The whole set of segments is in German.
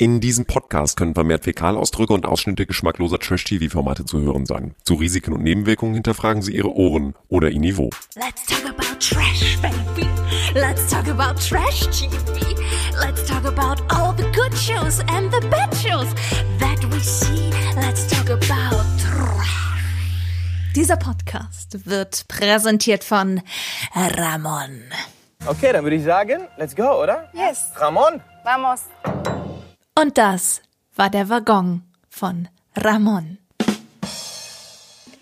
In diesem Podcast können vermehrt Fäkalausdrücke und Ausschnitte geschmackloser Trash-TV-Formate zu hören sein. Zu Risiken und Nebenwirkungen hinterfragen Sie Ihre Ohren oder Ihr Niveau. Let's talk about trash, baby. Let's talk about trash TV. Let's talk about all the good shows and the bad shows that we see. Let's talk about trash. Dieser Podcast wird präsentiert von Ramon. Okay, dann würde ich sagen, let's go, oder? Yes. Ramon? Vamos. Und das war der Waggon von Ramon.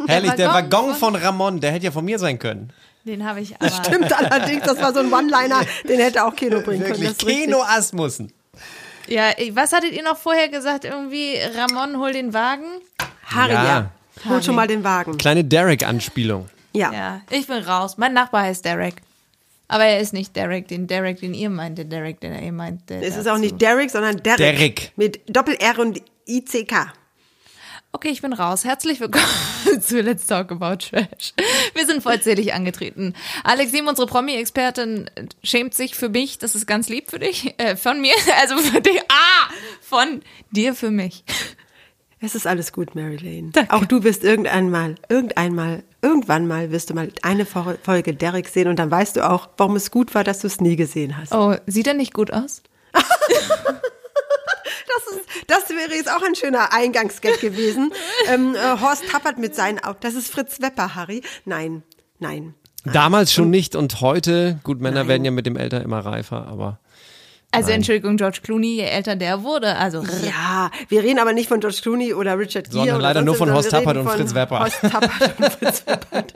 Herrlich, der Waggon Waggon von Ramon, der hätte ja von mir sein können. Den habe ich aber. Stimmt allerdings, das war so ein One-Liner, den hätte auch Keno bringen können. Wirklich, Das richtig. Keno Asmussen. Ja, was hattet ihr noch vorher gesagt? Irgendwie, Ramon, hol den Wagen? Harry, Ja. ja. Hol schon mal den Wagen. Kleine Derek-Anspielung. Ja. Ja, ich bin raus. Mein Nachbar heißt Derek. Aber er ist nicht Derek, den Derek, den ihr meint, der Derek, den ihr meint. Es ist dazu. auch nicht Derek, sondern Derek. Derek. Mit Doppel-R und ICK. Okay, ich bin raus. Herzlich willkommen zu Let's Talk About Trash. Wir sind vollzählig angetreten. Alex Sim, unsere Promi-Expertin, schämt sich für mich. Das ist ganz lieb für dich. Äh, von mir. Also für dich. Ah! Von dir für mich. Es ist alles gut, Mary Lane. Auch du wirst irgendwann mal, irgendwann mal, irgendwann mal wirst du mal eine Fo- Folge Derek sehen und dann weißt du auch, warum es gut war, dass du es nie gesehen hast. Oh, sieht er nicht gut aus? Das, ist, das wäre jetzt auch ein schöner Eingangsgag gewesen. ähm, äh, Horst Tappert mit seinen Augen. Das ist Fritz Wepper, Harry. Nein, nein. Damals schon nicht und heute, gut, Männer werden ja mit dem Alter immer reifer, aber Also Entschuldigung, George Clooney, je älter der wurde, also Ja, wir reden aber nicht von George Clooney oder Richard Gere. Sondern leider nur von Horst Tappert und Fritz Wepper. Horst Tappert und Fritz Weppert.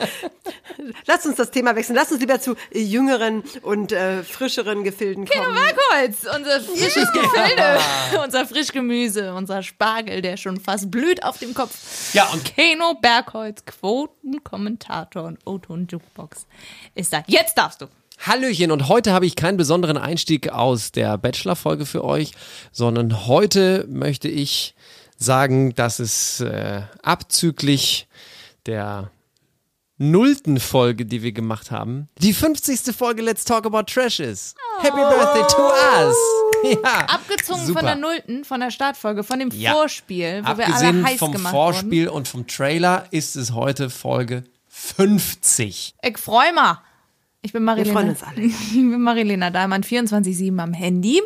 Lass uns das Thema wechseln. Lass uns lieber zu jüngeren und äh, frischeren Gefilden kommen. Bergholz, unser frisches Gefilde, unser Frischgemüse, unser Spargel, der schon fast blüht auf dem Kopf. Ja, und- Keno Bergholz, Quotenkommentator und O-Ton Jukebox ist da. Jetzt darfst du. Hallöchen und heute habe ich keinen besonderen Einstieg aus der Bachelor-Folge für euch, sondern heute möchte ich sagen, dass es äh, abzüglich der nullten Folge, die wir gemacht haben, die 50. Folge Let's Talk About Trash ist. Happy Birthday to us! Ja, Abgezogen super. von der Nullten, von der Startfolge, von dem Ja. Vorspiel, wo wir alle Abgesehen heiß vom gemacht Vorspiel und vom Trailer ist es heute Folge 50. wurden. Ich freu mal. Ich bin Marilena. freuen uns alle. Ich bin Marilena Dahlmann, 24-7 am Handy.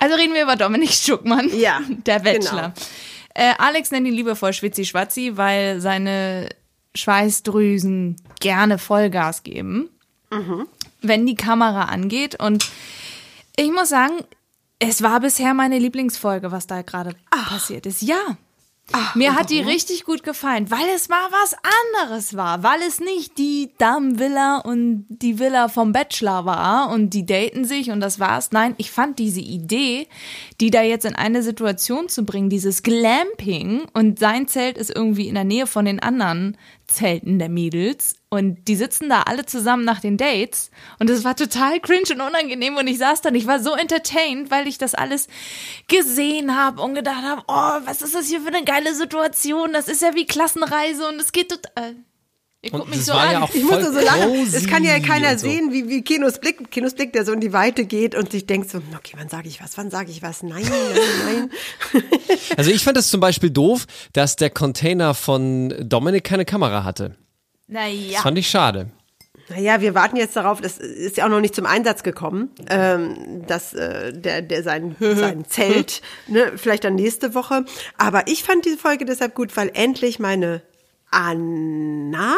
Also reden wir über Dominik Stuckmann, Ja, der Bachelor. genau. Äh, Alex nennt ihn liebevoll Schwitzi-Schwatzi, weil seine Schweißdrüsen gerne Vollgas geben, Mhm. wenn die Kamera angeht. Und ich muss sagen, es war bisher meine Lieblingsfolge, was da gerade passiert ist. Ja. Mir hat die richtig gut gefallen, weil es mal was anderes war, weil es nicht die Damenvilla und die Villa vom Bachelor war und die daten sich und das war's. Nein, ich fand diese Idee, die da jetzt in eine Situation zu bringen, dieses Glamping und sein Zelt ist irgendwie in der Nähe von den anderen Zelten der Mädels und die sitzen da alle zusammen nach den Dates und es war total cringe und unangenehm und ich saß dann, ich war so entertained, weil ich das alles gesehen habe und gedacht habe, oh, was ist das hier für eine geile Situation, das ist ja wie Klassenreise und es geht total... Guckt Und mich das so war an. ja auch Ich voll musste so lachen. cozy Es kann ja keiner und so. sehen, wie, wie Kinos Blick, Kinos Blick, der so in die Weite geht und sich denkt so, okay, wann sage ich was, wann sage ich was? Nein, nein, nein. Also ich fand es zum Beispiel doof, dass der Container von Dominik keine Kamera hatte. Naja. Das fand ich schade. Naja, wir warten jetzt darauf, das ist ja auch noch nicht zum Einsatz gekommen, ähm, dass äh, der, der sein, sein Zelt, ne, vielleicht dann nächste Woche. Aber ich fand diese Folge deshalb gut, weil endlich meine Anna,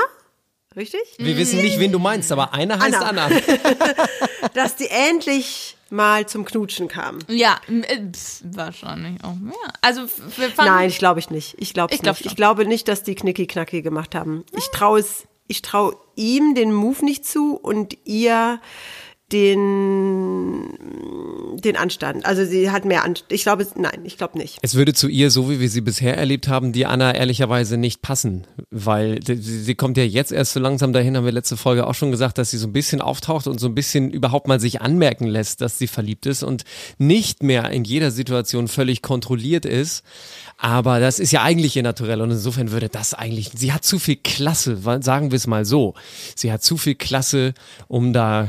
richtig? Wir wissen nicht, wen du meinst, aber einer heißt Anna. Anna. Dass die endlich mal zum Knutschen kam. Ja, äh, wahrscheinlich auch. Ja. Also wir fanden, Nein, ich glaube ich nicht. Ich glaube Ich glaub nicht. schon. Ich glaube nicht, dass die Knicki-Knacki gemacht haben. Ich traue es, ich traue ihm den Move nicht zu und ihr den, den Anstand. Also sie hat mehr Anstand. Ich glaube, nein, ich glaube nicht. Es würde zu ihr, so wie wir sie bisher erlebt haben, die Anna ehrlicherweise nicht passen, weil sie, sie kommt ja jetzt erst so langsam dahin, haben wir letzte Folge auch schon gesagt, dass sie so ein bisschen auftaucht und so ein bisschen überhaupt mal sich anmerken lässt, dass sie verliebt ist und nicht mehr in jeder Situation völlig kontrolliert ist. Aber das ist ja eigentlich ihr Naturell und insofern würde das eigentlich, sie hat zu viel Klasse, sagen wir es mal so. Sie hat zu viel Klasse, um da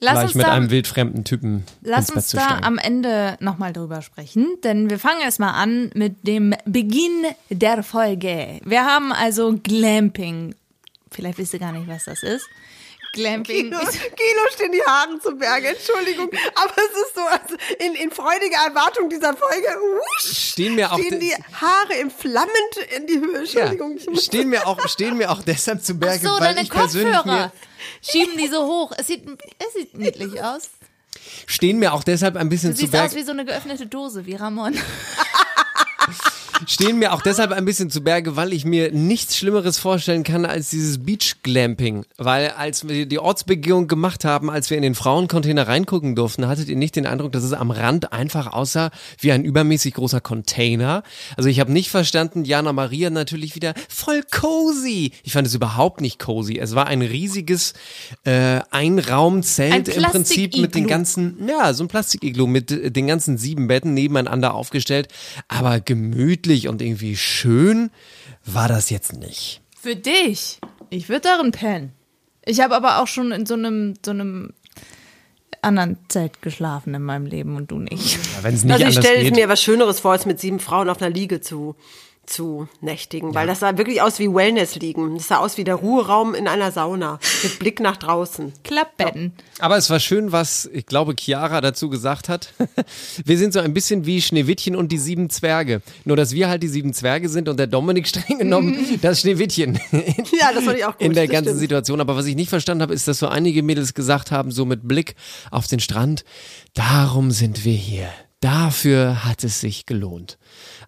Lass gleich uns mit da- einem wildfremden Typen Lass ins Bett uns da steigen. am Ende nochmal drüber sprechen, denn wir fangen erstmal an mit dem Beginn der Folge. Wir haben also Glamping. Vielleicht wisst ihr gar nicht, was das ist. Glamping Kilo, ist Kilo stehen die Haare zu Berge, Entschuldigung. Aber es ist so, also in, in freudiger Erwartung dieser Folge, wusch, Stehen mir auch stehen die Haare im flammend in die Höhe. Entschuldigung. ich ja, muss- stehen, mir auch, stehen mir auch deshalb zu Ach Berge, so, weil deine ich persönlich Kopfhörer. mir, Schieben die so hoch. Es sieht, es sieht niedlich aus. stehen mir auch deshalb ein bisschen Du zu siehst Berge. aus wie so eine geöffnete Dose, wie Ramon. stehen mir auch deshalb ein bisschen zu Berge, weil ich mir nichts Schlimmeres vorstellen kann als dieses Beach Glamping. Weil als wir die Ortsbegehung gemacht haben, als wir in den Frauencontainer reingucken durften, hattet ihr nicht den Eindruck, dass es am Rand einfach aussah wie ein übermäßig großer Container? Also ich habe nicht verstanden, Jana Maria natürlich wieder voll cozy. Ich fand es überhaupt nicht cozy. Es war ein riesiges äh, Einraumzelt Ein im Prinzip mit den ganzen, ja, so ein Plastikiglu mit äh, den ganzen sieben Betten nebeneinander aufgestellt. Aber gemütlich und irgendwie schön war das jetzt nicht. Für dich. Ich würde darin pennen. Ich habe aber auch schon in so einem, so einem anderen Zelt geschlafen in meinem Leben und du nicht. Ja, Wenn es nicht Also ich stelle mir was Schöneres vor, als mit sieben Frauen auf einer Liege zu, zu nächtigen, weil das sah wirklich aus wie Wellness-Liegen. Das sah aus wie der Ruheraum in einer Sauna mit Blick nach draußen. Klappbetten. Aber es war schön, was ich glaube Chiara dazu gesagt hat. Wir sind so ein bisschen wie Schneewittchen und die sieben Zwerge. Nur, dass wir halt die sieben Zwerge sind und der Dominik streng genommen das Schneewittchen Ja, das fand ich auch gut. in der das ganzen stimmt. Situation. Aber was ich nicht verstanden habe, ist, dass so einige Mädels gesagt haben, so mit Blick auf den Strand, darum sind wir hier. Dafür hat es sich gelohnt.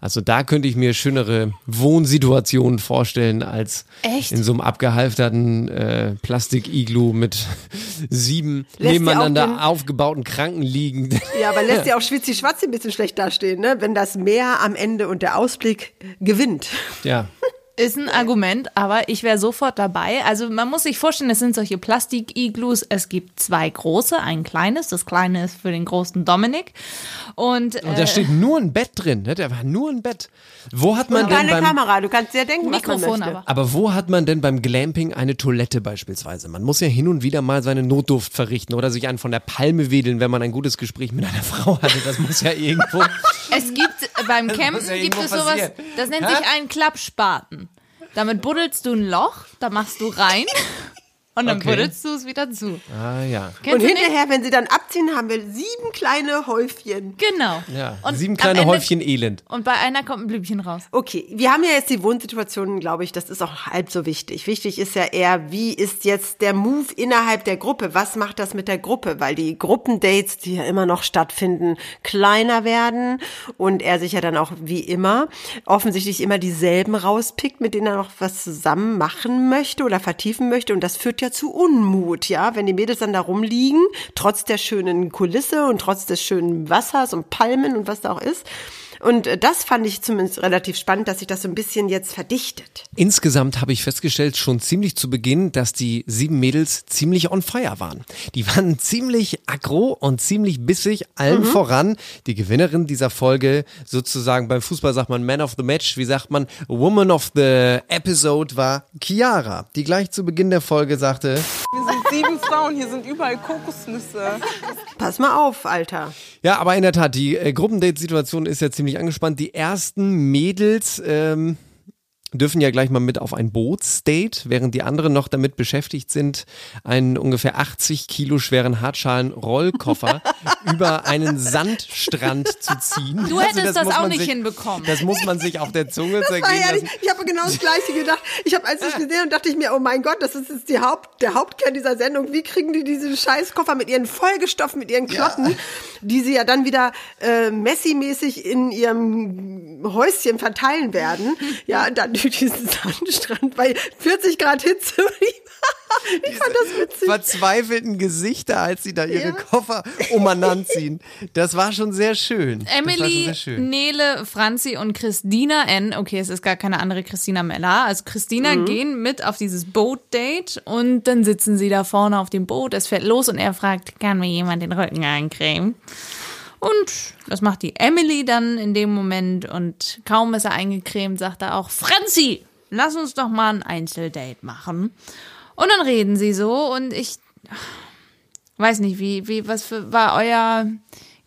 Also da könnte ich mir schönere Wohnsituationen vorstellen als Echt? in so einem abgehalfterten äh, Plastik-Iglu mit sieben Lässt nebeneinander aufgebauten Krankenliegen. Ja, aber lässt ja auch Schwitzi-Schwatzi ein bisschen schlecht dastehen, ne? wenn das Meer am Ende und der Ausblick gewinnt. ja. Ist ein Argument, aber ich wäre sofort dabei. Also man muss sich vorstellen, es sind solche Plastik-Iglus. Es gibt zwei große, ein kleines. Das kleine ist für den großen Dominik. Und, Und da äh, steht nur ein Bett drin. Ne? Da war nur ein Bett. Wo hat man denn Keine beim Kamera, du kannst dir denken, was man Mikrofon möchte. aber. Aber wo hat man denn beim Glamping eine Toilette beispielsweise? Man muss ja hin und wieder mal seine Notduft verrichten oder sich einen von der Palme wedeln, wenn man ein gutes Gespräch mit einer Frau hatte. Das muss ja irgendwo. Es gibt beim Campen ja gibt es sowas, passieren. das nennt Hä? sich einen Klappspaten. Damit buddelst du ein Loch, da machst du rein und dann Okay. buddelst du es wieder zu. ah ja. Kennst Und nicht? hinterher, wenn sie dann abziehen, haben wir sieben kleine Häufchen. Genau. ja. Und Sieben kleine Ende- Häufchen Elend. Und bei einer kommt ein Blümchen raus. Okay, wir haben ja jetzt die Wohnsituation, glaube ich, das ist auch halb so wichtig. Wichtig ist ja eher, wie ist jetzt der Move innerhalb der Gruppe? Was macht das mit der Gruppe? Weil die Gruppendates, die ja immer noch stattfinden, kleiner werden und er sich ja dann auch wie immer offensichtlich immer dieselben rauspickt, mit denen er noch was zusammen machen möchte oder vertiefen möchte. Und das führt ja zu Unmut, ja, wenn die Mädels dann da rumliegen, trotz der schönen Kulisse und trotz des schönen Wassers und Palmen und was da auch ist. Und äh, das fand ich zumindest relativ spannend, dass sich das so ein bisschen jetzt verdichtet. Insgesamt habe ich festgestellt, schon ziemlich zu Beginn, dass die sieben Mädels ziemlich on fire waren. Die waren ziemlich aggro und ziemlich bissig, allen voran. Die Gewinnerin dieser Folge, sozusagen beim Fußball sagt man Man of the Match, wie sagt man, Woman of the Episode war Chiara, die gleich zu Beginn der Folge sagte, Wir sind sieben Frauen, hier sind überall Kokosnüsse. Pass mal auf, Alter. Ja, aber in der Tat, die äh, Gruppendate-Situation ist ja ziemlich angespannt. Die ersten Mädels ähm, dürfen ja gleich mal mit auf ein Bootsdate, während die anderen noch damit beschäftigt sind, einen ungefähr 80 Kilo schweren Hartschalen-Rollkoffer über einen Sandstrand zu ziehen. Du hättest das muss auch nicht sich, hinbekommen. Das muss man sich auf der Zunge Das zergehen herrlich. lassen. Ich habe genau das Gleiche gedacht. Ich habe, als ich gesehen und dachte ich mir, oh mein Gott, das ist jetzt die Haupt, der Hauptkern dieser Sendung. Wie kriegen die diesen Scheißkoffer mit ihren Vollgestoffen, mit ihren Klotten, die sie ja dann wieder äh, Messi-mäßig in ihrem Häuschen verteilen werden? Ja, dann durch diesen Sandstrand bei 40 Grad Hitze. ich fand das witzig. Verzweifelten Gesichter, als sie da ihre Ja. Koffer umeinander ziehen. Das war schon sehr schön. Emily, sehr schön. Nele, Franzi und Christina N. Okay, es ist gar keine andere Christina Meller. Also Christina Mhm. gehen mit auf dieses Boat-Date und dann sitzen sie da vorne auf dem Boot. Es fährt los und er fragt, kann mir jemand den Rücken eincremen? Und das macht die Emily dann in dem Moment und kaum ist er eingecremt, sagt er auch, Franzi, lass uns doch mal ein Einzeldate machen. Und dann reden sie so und ich, Weiß nicht, wie, wie, was für, war euer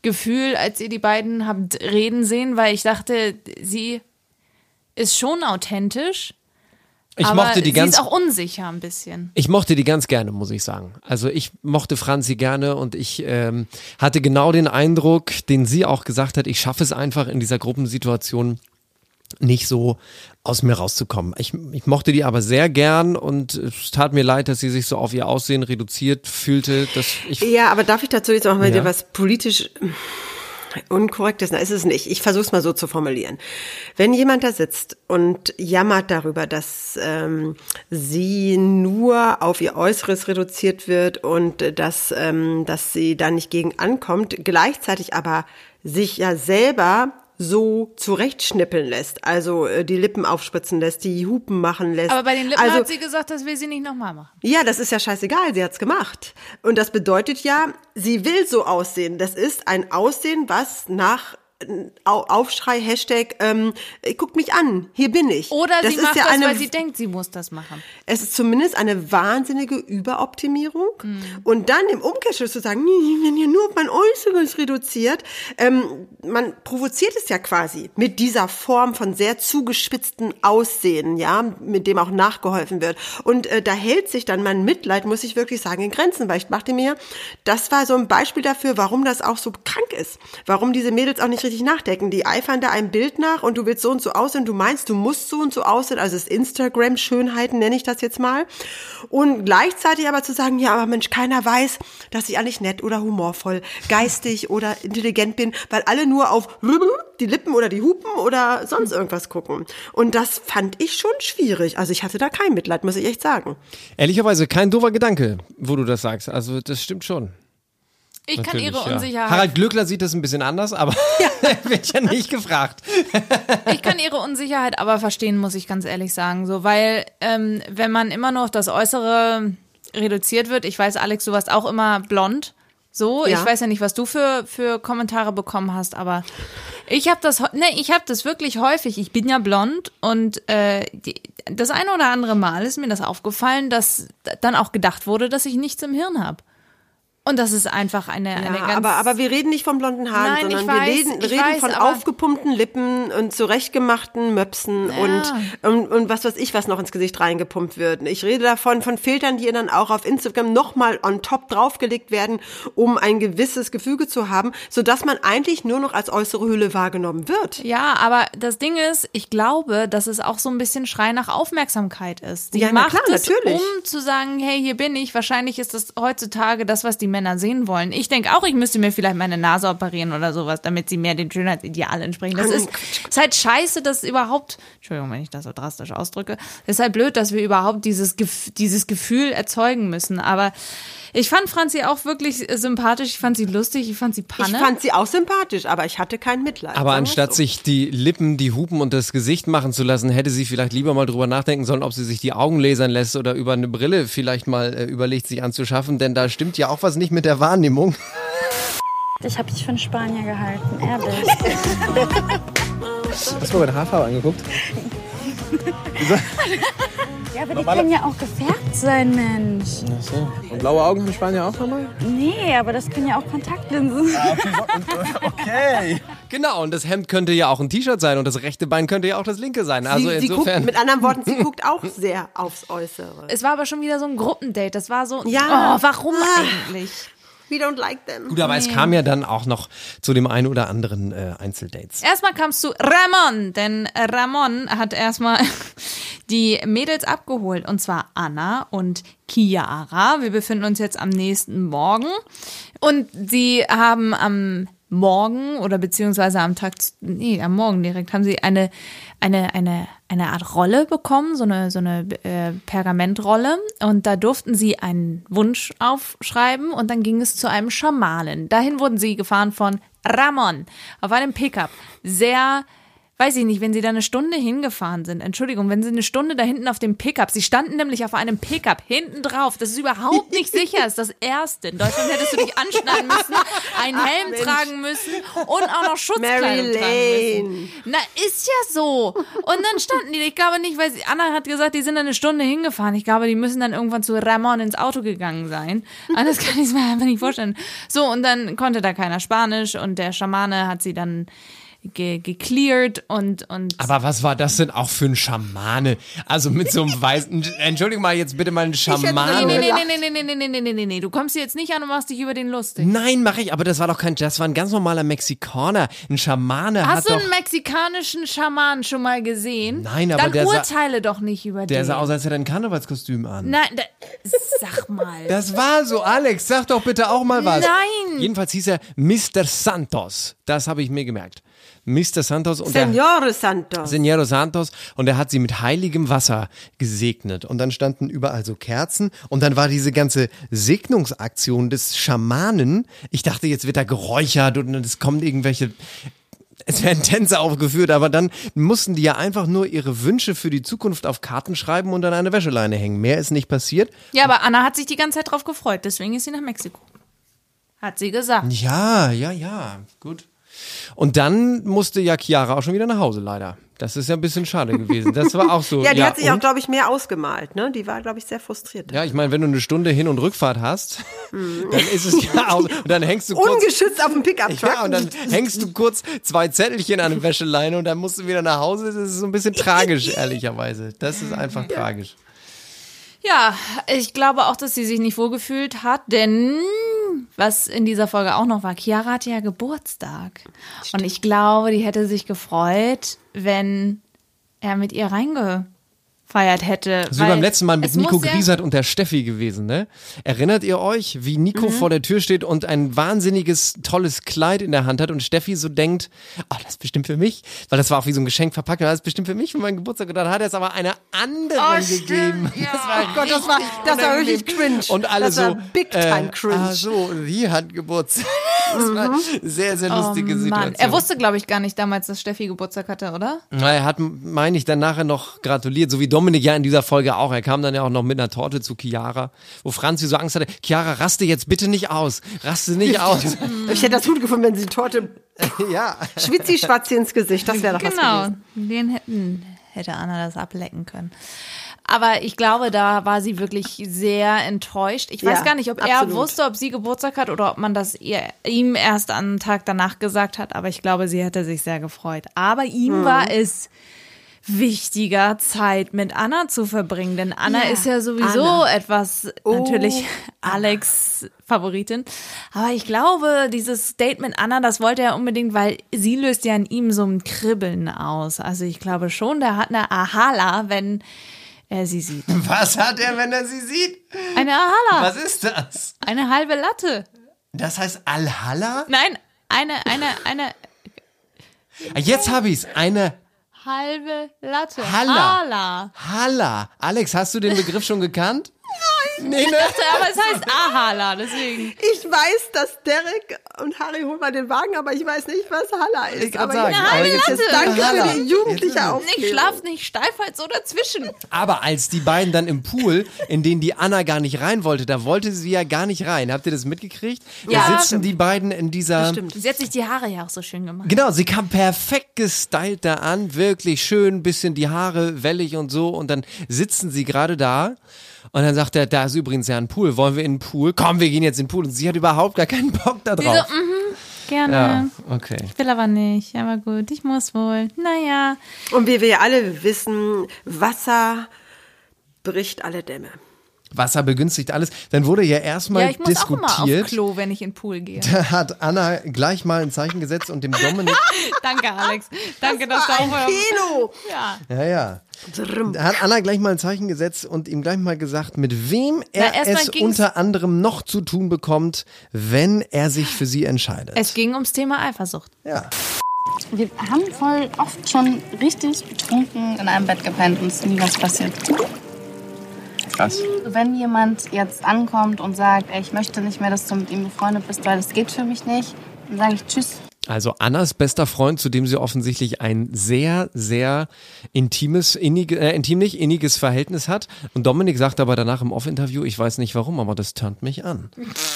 Gefühl, als ihr die beiden habt reden sehen? Weil ich dachte, sie ist schon authentisch. Ich aber mochte die sie ganz ist auch unsicher ein bisschen. Ich mochte die ganz gerne, muss ich sagen. Also ich mochte Franzi gerne und ich ähm, hatte genau den Eindruck, den sie auch gesagt hat, ich schaffe es einfach in dieser Gruppensituation nicht so aus mir rauszukommen. Ich, ich mochte die aber sehr gern und es tat mir leid, dass sie sich so auf ihr Aussehen reduziert fühlte. Dass ich Ja, aber darf ich dazu jetzt auch mal Ja. dir was politisch Unkorrektes, na, ist es nicht. Ich versuche es mal so zu formulieren. Wenn jemand da sitzt und jammert darüber, dass ähm, sie nur auf ihr Äußeres reduziert wird und äh, dass, ähm, dass sie da nicht gegen ankommt, gleichzeitig aber sich ja selber so zurechtschnippeln lässt, also äh, die Lippen aufspritzen lässt, die Hupen machen lässt. Aber bei den Lippen also, hat sie gesagt, das will sie nicht nochmal machen. ja, das ist ja scheißegal, sie hat's gemacht. Und das bedeutet ja, sie will so aussehen. Das ist ein Aussehen, was nach Aufschrei, Hashtag, ähm, guckt mich an, hier bin ich. Oder das sie macht ja das, eine, weil sie denkt, sie muss das machen. es ist zumindest eine wahnsinnige Überoptimierung. Mhm. Und dann im Umkehrschluss zu sagen, nur auf mein Äußeres reduziert. Ähm, man provoziert es ja quasi mit dieser Form von sehr zugespitzten Aussehen, ja, mit dem auch nachgeholfen wird. Und äh, da hält sich dann mein Mitleid, muss ich wirklich sagen, in Grenzen, weil ich dachte mir, das war so ein Beispiel dafür, warum das auch so krank ist. Warum diese Mädels auch nicht richtig nachdenken. Die eifern da ein Bild nach und du willst so und so aussehen, du meinst, du musst so und so aussehen, also das Instagram-Schönheiten nenne ich das jetzt mal. Und gleichzeitig aber zu sagen, ja, aber Mensch, keiner weiß, dass ich eigentlich nett oder humorvoll, geistig oder intelligent bin, weil alle nur auf die Lippen oder die Hupen oder sonst irgendwas gucken. Und das fand ich schon schwierig. Also ich hatte da kein Mitleid, muss ich echt sagen. ehrlicherweise kein doofer Gedanke, wo du das sagst. Also das stimmt schon. Ich kann ihre ja. Unsicherheit. Harald Glöckler sieht das ein bisschen anders, aber er wird ja nicht gefragt. Ich kann ihre Unsicherheit aber verstehen, muss ich ganz ehrlich sagen. So, weil ähm, wenn man immer nur auf das Äußere reduziert wird, ich weiß, Alex, du warst auch immer blond. So, Ja. ich weiß ja nicht, was du für für Kommentare bekommen hast, aber ich habe das, ne, ich habe das wirklich häufig. Ich bin ja blond und äh, die, das eine oder andere Mal ist mir das aufgefallen, dass dann auch gedacht wurde, dass ich nichts im Hirn habe. Und das ist einfach eine, eine Ja, ganz aber, aber wir reden nicht von blonden Haaren, Nein, sondern weiß, wir reden, reden weiß, von aufgepumpten Lippen und zurechtgemachten Möpsen und, und, und was weiß ich, was noch ins Gesicht reingepumpt wird. Ich rede davon, von Filtern, die dann auch auf Instagram nochmal on top draufgelegt werden, um ein gewisses Gefüge zu haben, sodass man eigentlich nur noch als äußere Hülle wahrgenommen wird. Ja, aber das Ding ist, ich glaube, dass es auch so ein bisschen Schrei nach Aufmerksamkeit ist. Sie Ja, macht klar, es, natürlich. um zu sagen, hey, hier bin ich. Wahrscheinlich ist das heutzutage das, was die Männer sehen wollen. Ich denke auch, ich müsste mir vielleicht meine Nase operieren oder sowas, damit sie mehr den Schönheitsideal entsprechen. Das ist, ist halt scheiße, dass überhaupt, Entschuldigung, wenn ich das so drastisch ausdrücke, ist halt blöd, dass wir überhaupt dieses, dieses Gefühl erzeugen müssen. Aber ich fand Franzi auch wirklich sympathisch, ich fand sie lustig, ich fand sie Panne. Ich fand sie auch sympathisch, aber ich hatte kein Mitleid. Aber anstatt so. sich die Lippen, die Hupen und das Gesicht machen zu lassen, hätte sie vielleicht lieber mal drüber nachdenken sollen, ob sie sich die Augen lasern lässt oder über eine Brille vielleicht mal äh, überlegt, sich anzuschaffen, denn da stimmt ja auch was nicht mit der Wahrnehmung. Ich habe dich für einen Spanier gehalten, ehrlich. Hast du mal deine Haarfarbe angeguckt? Ja, aber die können ja auch gefärbt sein, Mensch. Ach so. Und blaue Augen haben Spanier auch nochmal? Nee, aber das können ja auch Kontaktlinsen. Okay. Genau, und das Hemd könnte ja auch ein T-Shirt sein und das rechte Bein könnte ja auch das linke sein. Also sie, sie insofern. guckt, mit anderen Worten, sie guckt auch sehr aufs Äußere. Es war aber schon wieder so ein Gruppendate. Das war so, Ja. oh, warum Ah. eigentlich? We don't like them. Gut, aber es kam ja dann auch noch zu dem einen oder anderen äh, Einzeldates. Erstmal kamst du Ramon, denn Ramon hat erstmal die Mädels abgeholt und zwar Anna und Chiara. Wir befinden uns jetzt am nächsten Morgen und sie haben am Morgen oder beziehungsweise am Tag, nee, am Morgen direkt haben sie eine, eine, eine, eine Art Rolle bekommen, so eine, so eine äh, Pergamentrolle und da durften sie einen Wunsch aufschreiben und dann ging es zu einem Schamanen. Dahin wurden sie gefahren von Ramon auf einem Pickup. Sehr weiß ich nicht, wenn sie da eine Stunde hingefahren sind, Entschuldigung, wenn sie eine Stunde da hinten auf dem Pickup, sie standen nämlich auf einem Pickup hinten drauf, das ist überhaupt nicht sicher, ist das erste. In Deutschland hättest du dich anschneiden müssen, einen Helm tragen müssen und auch noch Schutzkleidung tragen müssen. Na, ist ja so. Und dann standen die, ich glaube nicht, weil sie, Anna hat gesagt, die sind dann eine Stunde hingefahren. Ich glaube, die müssen dann irgendwann zu Ramon ins Auto gegangen sein. Anders kann ich es mir einfach nicht vorstellen. So, und dann konnte da keiner Spanisch und der Schamane hat sie dann ge gecleared und, und Aber was war das denn auch für ein Schamane? Also mit so einem weißen, Entschuldigung mal jetzt bitte mal ein Schamane. nee, nee, nee, nee, nee, nee, nee, nee, nee, nee, nee. Du kommst hier jetzt nicht an und machst dich über den lustig. Nein, mache ich, aber das war doch kein, das war ein ganz normaler Mexikaner. Ein Schamane hat Hast du doch, einen mexikanischen Schaman schon mal gesehen? Nein, aber Dann der sah- urteile doch nicht über der den. sah aus, als hätte er ein Karnevalskostüm an. Nein, da, sag mal. Das war so, Alex, sag doch bitte auch mal was. Nein. Jedenfalls hieß er Mr. Santos. Das habe ich mir gemerkt. Mr. Santos und der Senor Santos. Senor Santos und er hat sie mit heiligem Wasser gesegnet. Und dann standen überall so Kerzen und dann war diese ganze Segnungsaktion des Schamanen. Ich dachte, jetzt wird er geräuchert und es kommen irgendwelche es werden Tänze aufgeführt, aber dann mussten die ja einfach nur ihre Wünsche für die Zukunft auf Karten schreiben und an eine Wäscheleine hängen. Mehr ist nicht passiert. Ja, aber Anna hat sich die ganze Zeit drauf gefreut, deswegen ist sie nach Mexiko. Hat sie gesagt. Ja, ja, ja, gut. Und dann musste ja Chiara auch schon wieder nach Hause, leider. Das ist ja ein bisschen schade gewesen. Das war auch so. Ja, die hat sich auch, und? glaube ich, mehr ausgemalt. Ne? Die war, glaube ich, sehr frustriert. Ja, ich meine, wenn du eine Stunde Hin- und Rückfahrt hast, dann ist es ja auch, und dann hängst du kurz, Ungeschützt auf dem Pickup-Truck. ja, und dann hängst du kurz zwei Zettelchen an eine Wäscheleine und dann musst du wieder nach Hause. Das ist so ein bisschen tragisch, ehrlicherweise. Das ist einfach tragisch. Ja, ich glaube auch, dass sie sich nicht wohlgefühlt hat, denn was in dieser Folge auch noch war, Chiara hatte ja Geburtstag. Und ich glaube, die hätte sich gefreut, wenn er mit ihr reingefeiert hätte. So wie beim letzten Mal mit Nico ja- Griesert und der Steffi gewesen, ne? Erinnert ihr euch, wie Nico Mhm. vor der Tür steht und ein wahnsinniges, tolles Kleid in der Hand hat und Steffi so denkt, oh, das ist bestimmt für mich, weil das war auch wie so ein Geschenk verpackt, das ist bestimmt für mich für meinen Geburtstag und dann hat er es aber einer anderen gegeben. Das war Oh Gott, das war, das war richtig cringe. Und alle das war so, big time äh, cringe. Ah, so, die hat Geburtstag. Das war eine sehr, sehr lustige Oh Situation. Er wusste, glaube ich, gar nicht damals, dass Steffi Geburtstag hatte, oder? Na, er hat, meine ich, dann nachher noch gratuliert, so wie Dominik ja in dieser Folge auch. Er kam dann ja auch noch mit einer Torte zu Chiara, wo Franzi so Angst hatte, Chiara, raste jetzt bitte nicht aus. Raste nicht aus. Ich hätte das gut gefunden, wenn sie die Torte ja. schwitzi-schwatzi ins Gesicht, das wäre doch was Genau, gewesen. den hätten, hätte Anna das ablecken können. Aber ich glaube, da war sie wirklich sehr enttäuscht. Ich weiß Ja, gar nicht, ob er absolut. wusste, ob sie Geburtstag hat oder ob man das ihr, ihm erst am Tag danach gesagt hat. Aber ich glaube, sie hätte sich sehr gefreut. Aber ihm Hm. war es wichtiger, Zeit mit Anna zu verbringen. Denn Anna Ja, ist ja sowieso Anna. etwas, Oh, natürlich Alex Favoritin. Aber ich glaube, dieses Date mit Anna, das wollte er unbedingt, weil sie löst ja in ihm so ein Kribbeln aus. Also ich glaube schon, der hat eine Ahala, wenn er sie sieht. Was hat er, wenn er sie sieht? Eine Ahala. Was ist das? Eine halbe Latte. Das heißt Alhalla? Nein, eine, eine, eine Ah, Jetzt habe ich's. Eine halbe Latte. Halla. Hala. Halla. Alex, hast du den Begriff schon gekannt? Nein. Nee, ne? Aber es heißt Ahala, deswegen. Ich weiß, dass Derek und Harry holen mal den Wagen, aber ich weiß nicht, was Halla ist. grad aber sagen, ich, aber jetzt, jetzt- danke Halla. für die jugendliche Aufklärung. Nicht schlaf nicht steif halt so dazwischen. Aber als die beiden dann im Pool, in den die Anna gar nicht rein wollte, da wollte sie ja gar nicht rein. Habt ihr das mitgekriegt? Ja. Da sitzen die beiden in dieser. Sie hat sich die Haare ja auch so schön gemacht. Genau, sie kam perfekt gestylt da an, wirklich schön, bisschen die Haare wellig und so. Und dann sitzen sie gerade da. Und dann sagt er, da ist übrigens ja ein Pool. Wollen wir in den Pool? Komm, wir gehen jetzt in den Pool. Und sie hat überhaupt gar keinen Bock da Sie so, drauf. mhm, gerne. Ja, okay. Ich will aber nicht. Aber gut, ich muss wohl. Naja. Und wie wir ja alle wissen, Wasser bricht alle Dämme. Wasser begünstigt alles. Dann wurde ja erstmal Ja, ich muss auch immer auf diskutiert. Klo, wenn ich in den Pool gehe. Da hat Anna gleich mal ein Zeichen gesetzt und dem Dominik. Danke, Alex. Danke, dass du auch mal. Kino! Ja. ja, ja. Da hat Anna gleich mal ein Zeichen gesetzt und ihm gleich mal gesagt, mit wem er mal es unter anderem noch zu tun bekommt, wenn er sich für sie entscheidet. Es ging ums Thema Eifersucht. ja. Wir haben voll oft schon richtig betrunken in einem Bett gepennt und es ist nie was passiert. Krass. Wenn jemand jetzt ankommt und sagt, ey, ich möchte nicht mehr, dass du mit ihm befreundet bist, weil das geht für mich nicht, dann sage ich Tschüss. Also Annas bester Freund, zu dem sie offensichtlich ein sehr, sehr intimes, innige, äh, intim nicht, inniges Verhältnis hat. Und Dominik sagt aber danach im Off-Interview, ich weiß nicht warum, aber das turnt mich an.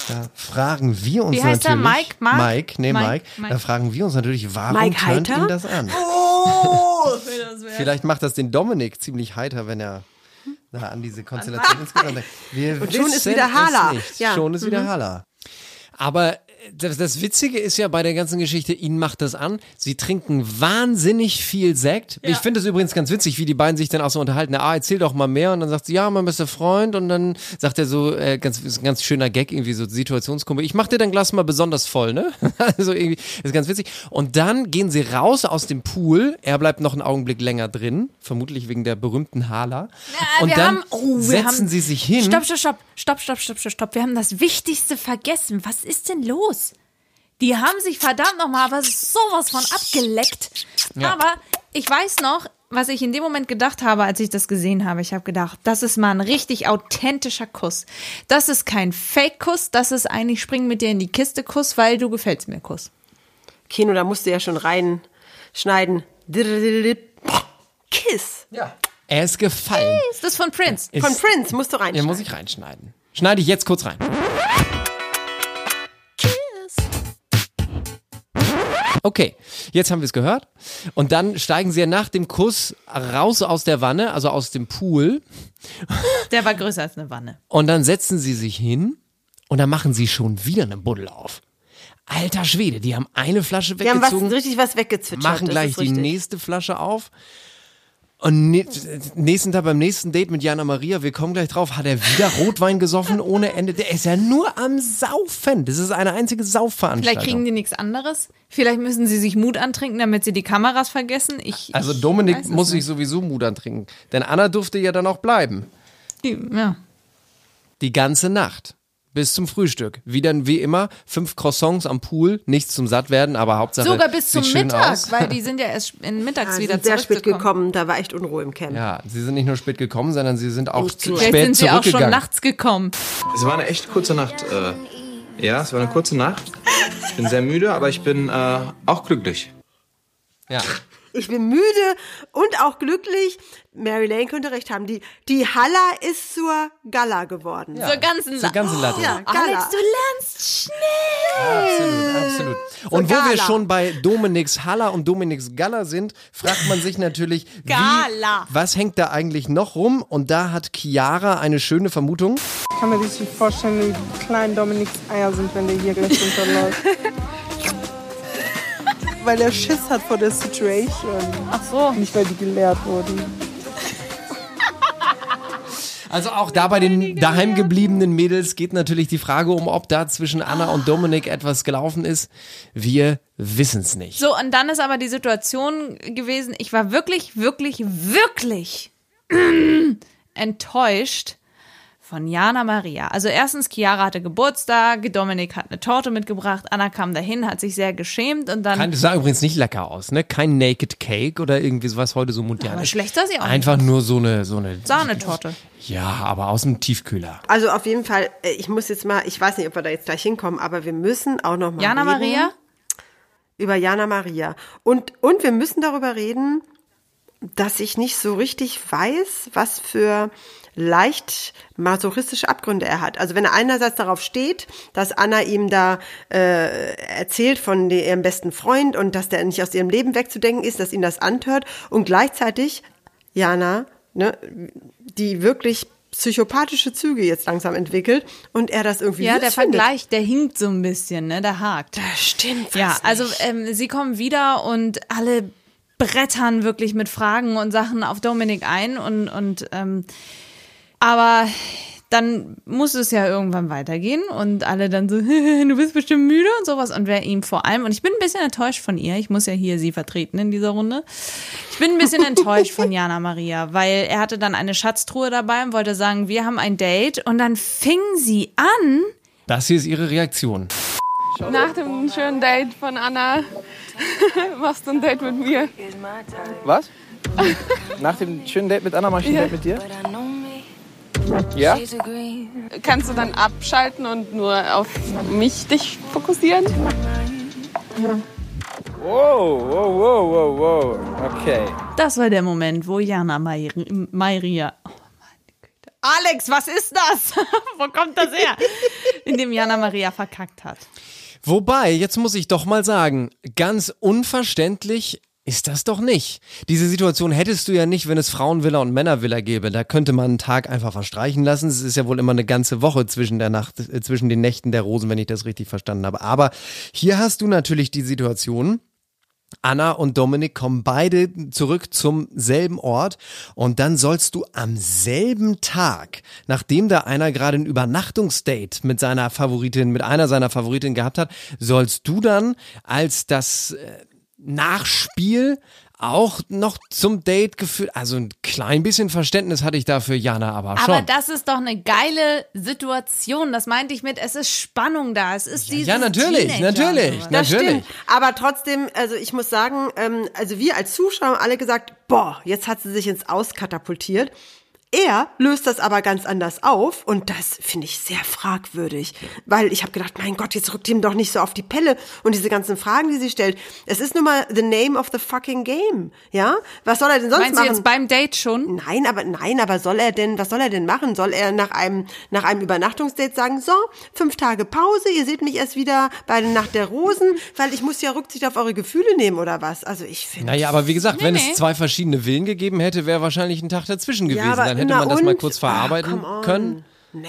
Da fragen wir uns Wie heißt er? natürlich. Mike? Mark? Mike, nee, Mike. Mike, Mike. Da fragen wir uns natürlich, warum Mike turnt ihn das an? Vielleicht macht das den Dominik ziemlich heiter, wenn er da an diese Konstellation insgesamt. Wir Und schon ist wieder Hala. Ja. Schon ist wieder Hala. Aber das, das Witzige ist ja bei der ganzen Geschichte, ihnen macht das an. Sie trinken wahnsinnig viel Sekt. Ich finde es übrigens ganz witzig, wie die beiden sich dann auch so unterhalten. Ah, erzähl doch mal mehr. Und dann sagt sie, ja, mein bester Freund. Und dann sagt er so, äh, ganz, ist ein ganz schöner Gag, irgendwie so Situationskumpel. Ich mach dir dein Glas mal besonders voll, ne? also irgendwie, ist ganz witzig. Und dann gehen sie raus aus dem Pool. Er bleibt noch einen Augenblick länger drin. Vermutlich wegen der berühmten Hala. Ja, und dann haben, oh, setzen haben, sie sich hin. Stopp, stopp, stopp, stopp, stopp, stopp, stopp. Wir haben das Wichtigste vergessen. Was ist denn los? Die haben sich verdammt nochmal aber sowas von abgeleckt. Ja. Aber ich weiß noch, was ich in dem Moment gedacht habe, als ich das gesehen habe. Ich habe gedacht, das ist mal ein richtig authentischer Kuss. Das ist kein Fake-Kuss, das ist eigentlich Spring mit dir in die Kiste Kuss, weil du gefällst mir Kuss. Kino, da musst du ja schon reinschneiden. Kiss. Er ist gefallen. Ist das von Prince? Ist, Von Prince musst du Ja, reinschneiden. muss ich reinschneiden. Schneide ich jetzt kurz rein. Okay, jetzt haben wir es gehört. Und dann steigen sie ja nach dem Kuss raus aus der Wanne, also aus dem Pool. Der war größer als eine Wanne. Und dann setzen sie sich hin und dann machen sie schon wieder eine Buddel auf. Alter Schwede, die haben eine Flasche Die haben was, weggezogen, richtig was weggezwitschert. machen gleich die nächste Flasche auf. Und ne nächsten Tag beim nächsten Date mit Jana Maria, wir kommen gleich drauf, hat er wieder Rotwein gesoffen ohne Ende. Der ist ja nur am Saufen. Das ist eine einzige Saufveranstaltung. Vielleicht kriegen die nichts anderes. Vielleicht müssen sie sich Mut antrinken, damit sie die Kameras vergessen. Ich, also ich Dominik muss sich sowieso Mut antrinken. Denn Anna durfte ja dann auch bleiben. Die- Ja. Die ganze Nacht. Bis zum Frühstück. Wie dann wie immer, fünf Croissants am Pool, nichts zum Sattwerden, aber Hauptsache. Sogar bis zum Mittag, Aus. weil die sind ja erst in mittags Ja, wieder sind sehr spät gekommen, da war echt Unruhe im Camp. Ja, sie sind nicht nur spät gekommen, sondern sie sind auch zu spät sind sie auch schon nachts gekommen. Es war eine echt kurze Nacht. Äh, ja, es war eine kurze Nacht. Ich bin sehr müde, aber ich bin äh, auch glücklich. Ja. Ich bin müde und auch glücklich. Mary Lane könnte recht haben. Die, die Halla ist zur Gala geworden. Zur ganzen, Zur ganzen Latte. Ja, Gala. Alex, du lernst schnell. Absolut, absolut. Und wo Gala. wir schon bei Dominiks Haller und Dominiks Gala sind, fragt man sich natürlich, wie, Gala. was hängt da eigentlich noch rum? Und da hat Chiara eine schöne Vermutung. Ich kann mir richtig vorstellen, wie klein Dominiks Eier sind, wenn der hier gleich runterläuft. weil er Schiss hat vor der Situation. Ach so. Nicht, weil die gelehrt wurden. Also auch da bei den daheim gebliebenen Mädels geht natürlich die Frage um, ob da zwischen Anna und Dominik etwas gelaufen ist. Wir wissen es nicht. So, und dann ist aber die Situation gewesen, ich war wirklich, wirklich, wirklich enttäuscht von Jana Maria. Also erstens, Chiara hatte Geburtstag, Dominik hat eine Torte mitgebracht, Anna kam dahin, hat sich sehr geschämt und dann... Kein, das sah übrigens nicht lecker aus, ne? Kein Naked Cake oder irgendwie sowas heute so modern aber ist. schlecht sah sie auch Einfach nur so eine, so eine nicht. Sahnetorte. Ja, aber aus dem Tiefkühler. Also auf jeden Fall, äh, ich muss jetzt mal, ich weiß nicht, ob wir da jetzt gleich hinkommen, aber wir müssen auch noch mal Jana reden Maria? über Jana Maria. Und, und wir müssen darüber reden, dass ich nicht so richtig weiß, was für leicht masochistische Abgründe er hat. Also wenn er einerseits darauf steht, dass Anna ihm da äh, erzählt von de- ihrem besten Freund und dass der nicht aus ihrem Leben wegzudenken ist, dass ihn das antört und gleichzeitig Jana, ne, die wirklich psychopathische Züge jetzt langsam entwickelt und er das irgendwie Ja, der findet. Vergleich, der hinkt so ein bisschen, ne? Der hakt. Das stimmt. Ja, also ähm, sie kommen wieder und alle brettern wirklich mit Fragen und Sachen auf Dominik ein und, und ähm, aber dann muss es ja irgendwann weitergehen und alle dann so, du bist bestimmt müde und sowas. Und wer ihm vor allem, und ich bin ein bisschen enttäuscht von ihr, ich muss ja hier sie vertreten in dieser Runde. Ich bin ein bisschen enttäuscht von Jana Maria, weil er hatte dann eine Schatztruhe dabei und wollte sagen, wir haben ein Date und dann fing sie an, Das hier ist ihre Reaktion. Nach dem schönen Date von Anna machst du ein Date mit mir. Was? Nach dem schönen Date mit Anna mach ich ein Ja. Date mit dir? Ja? Kannst du dann abschalten und nur auf mich dich fokussieren? Wow, wow, wow, wow, wow. Okay. Das war der Moment, wo Jana Mairi- Maria. Oh meine Güte. Alex, was ist das? wo kommt das her? In dem Jana Maria verkackt hat. Wobei, jetzt muss ich doch mal sagen, ganz unverständlich ist das doch nicht. Diese Situation hättest du ja nicht, wenn es Frauenvilla und Männervilla gäbe. Da könnte man einen Tag einfach verstreichen lassen. Es ist ja wohl immer eine ganze Woche zwischen der Nacht, äh, zwischen den Nächten der Rosen, wenn ich das richtig verstanden habe. Aber hier hast du natürlich die Situation, Anna und Dominik kommen beide zurück zum selben Ort. Und dann sollst du am selben Tag, nachdem da einer gerade ein Übernachtungsdate mit seiner Favoritin, mit einer seiner Favoritinnen gehabt hat, sollst du dann als das äh, Nachspiel auch noch zum Date geführt. Also ein klein bisschen Verständnis hatte ich da für Jana aber schon. Aber das ist doch eine geile Situation. Das meinte ich mit, es ist Spannung da. Es ist dieses ja, natürlich, Teenager- natürlich, Das natürlich. stimmt. Aber trotzdem, also ich muss sagen, ähm, also wir als Zuschauer haben alle gesagt, boah, jetzt hat sie sich ins Aus katapultiert. Er löst das aber ganz anders auf und das finde ich sehr fragwürdig, weil ich habe gedacht, mein Gott, jetzt rückt ihm doch nicht so auf die Pelle und diese ganzen Fragen, die sie stellt. Es ist nun mal the name of the fucking game, ja? Was soll er denn sonst Meinst du machen? jetzt beim Date schon? Nein, aber nein, aber soll er denn, was soll er denn machen? Soll er nach einem nach einem Übernachtungsdate sagen, so fünf Tage Pause, ihr seht mich erst wieder bei der Nacht der Rosen, weil ich muss ja Rücksicht auf eure Gefühle nehmen oder was? Also ich finde. Naja, aber wie gesagt, wenn nee. es zwei verschiedene Villen gegeben hätte, wäre wahrscheinlich ein Tag dazwischen gewesen. Dann hätte na man das mal kurz Ach, verarbeiten on. können. Nee,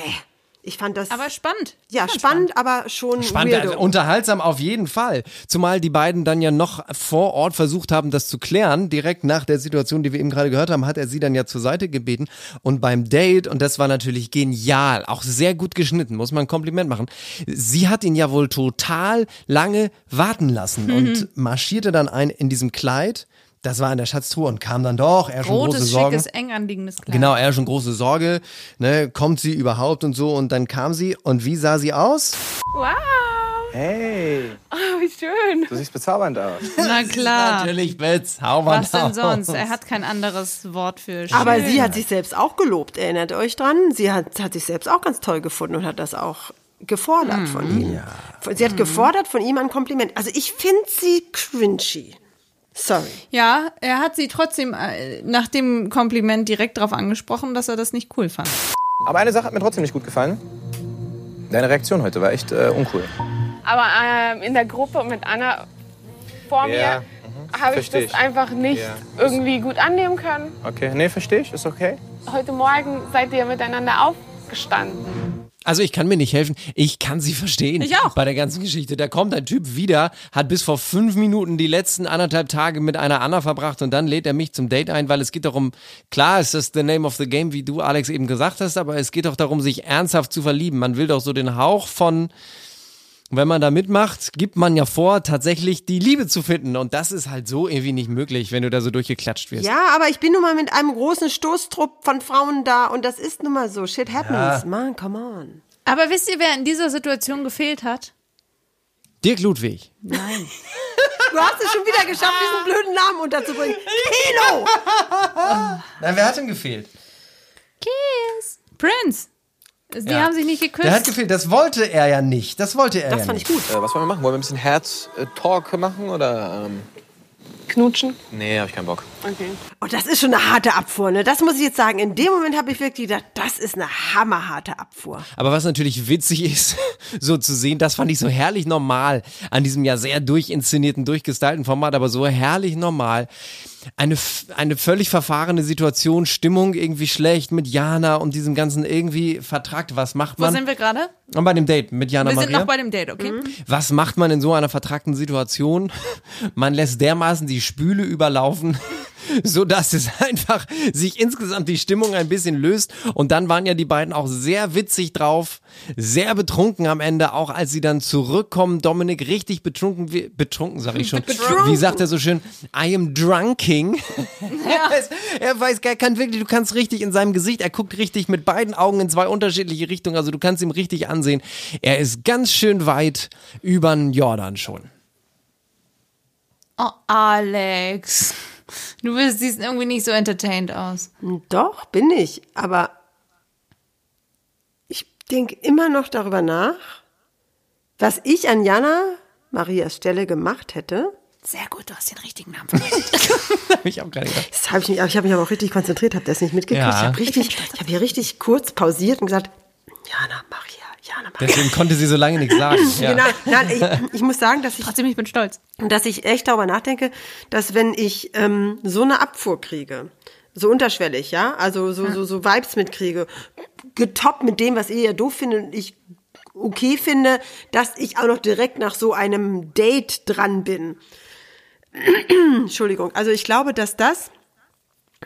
ich fand das Aber spannend. ja spannend, aber schon Spannend, weirdo. also unterhaltsam auf jeden Fall. Zumal die beiden dann ja noch vor Ort versucht haben, das zu klären. Direkt nach der Situation, die wir eben gerade gehört haben, hat er sie dann ja zur Seite gebeten. Und beim Date, und das war natürlich genial, auch sehr gut geschnitten, muss man ein Kompliment machen. Sie hat ihn ja wohl total lange warten lassen Mhm. und marschierte dann ein in diesem Kleid. Das war in der Schatztruhe und kam dann doch, er schon große Rotes, Sorgen. schickes, eng anliegendes Kleid. Genau, er schon große Sorge, ne, kommt sie überhaupt und so und dann kam sie und wie sah sie aus? Wow. Hey, Oh, wie schön. du siehst bezaubernd aus. Na klar. Natürlich bezaubernd Was denn aus. sonst? Er hat kein anderes Wort für schön. aber sie hat sich selbst auch gelobt, erinnert euch dran? Sie hat, hat sich selbst auch ganz toll gefunden und hat das auch gefordert von ihm. Sie hat gefordert von ihm ein Kompliment. Also ich finde sie cringy. Sorry. Ja, er hat sie trotzdem äh, nach dem Kompliment direkt darauf angesprochen, dass er das nicht cool fand. Aber eine Sache hat mir trotzdem nicht gut gefallen. Deine Reaktion heute war echt äh, uncool. Aber ähm, in der Gruppe mit Anna vor Ja, mir habe ich das ich. einfach nicht Ja. irgendwie gut annehmen können. Okay, nee, verstehe ich, ist okay. Heute Morgen seid ihr miteinander aufgestanden. Also ich kann mir nicht helfen, ich kann sie verstehen. Ich auch. Bei der ganzen Geschichte. Da kommt ein Typ wieder, hat bis vor fünf Minuten die letzten anderthalb Tage mit einer Anna verbracht und dann lädt er mich zum Date ein, weil es geht darum, klar ist das the name of the game, wie du Alex eben gesagt hast, aber es geht doch darum, sich ernsthaft zu verlieben. Man will doch so den Hauch von wenn man da mitmacht, gibt man ja vor, tatsächlich die Liebe zu finden. Und das ist halt so irgendwie nicht möglich, wenn du da so durchgeklatscht wirst. Ja, aber ich bin nun mal mit einem großen Stoßtrupp von Frauen da und das ist nun mal so. Shit happens. Man, come on. Aber wisst ihr, wer in dieser Situation gefehlt hat? Dirk Ludwig. Nein. Du hast es schon wieder geschafft, diesen blöden Namen unterzubringen. Kino! Na, wer hat denn gefehlt? Kiss. Prince. Die Ja. haben sich nicht geküsst. Der hat gefehlt. Das wollte er ja nicht. Das wollte er Das ja fand nicht. ich gut. Äh, was wollen wir machen? Wollen wir ein bisschen Herz-Talk machen oder? Ähm, Knutschen. nee, hab ich keinen Bock. Okay. Oh, das ist schon eine harte Abfuhr, ne? Das muss ich jetzt sagen. In dem Moment habe ich wirklich gedacht, das ist eine hammerharte Abfuhr. Aber was natürlich witzig ist, so zu sehen, das fand ich so herrlich normal an diesem ja sehr durchinszenierten, durchgestylten Format, aber so herrlich normal. Eine, eine völlig verfahrene Situation, Stimmung irgendwie schlecht mit Jana und diesem ganzen irgendwie vertrackt. Was macht Wo man? sind wir gerade? Und bei dem Date mit Jana Wir sind Maria. noch bei dem Date, okay? Was macht man in so einer vertrackten Situation? Man lässt dermaßen die Spüle überlaufen, so dass es einfach sich insgesamt die Stimmung ein bisschen löst. Und dann waren ja die beiden auch sehr witzig drauf, sehr betrunken am Ende, auch als sie dann zurückkommen. Dominik richtig betrunken, betrunken sag ich schon. Wie sagt er so schön? I am drunking. er, ist, er weiß gar kann wirklich, du kannst richtig in seinem Gesicht, er guckt richtig mit beiden Augen in zwei unterschiedliche Richtungen, also du kannst ihm richtig ansehen. Er ist ganz schön weit über den Jordan schon. Oh, Alex. Du bist, siehst irgendwie nicht so entertained aus. Doch, bin ich. Aber ich denke immer noch darüber nach, was ich an Jana Marias Stelle gemacht hätte, Sehr gut, du hast den richtigen Namen. Hab ich auch gerade gedacht. Das hab ich, mich, ich habe mich aber auch richtig konzentriert, habe das nicht mitgekriegt. Ja. Ich habe richtig, ich habe hier richtig kurz pausiert und gesagt, Jana Maria, Jana Maria. Deswegen konnte sie so lange nichts sagen. Ja. Genau, nein, ich, ich muss sagen, dass ich, Trotzdem, ich bin stolz. dass ich echt darüber nachdenke, dass wenn ich ähm, so eine Abfuhr kriege, so unterschwellig, ja, also so, so, so Vibes mitkriege, getoppt mit dem, was ihr ja doof findet und ich okay finde, dass ich auch noch direkt nach so einem Date dran bin. Entschuldigung, also ich glaube, dass das,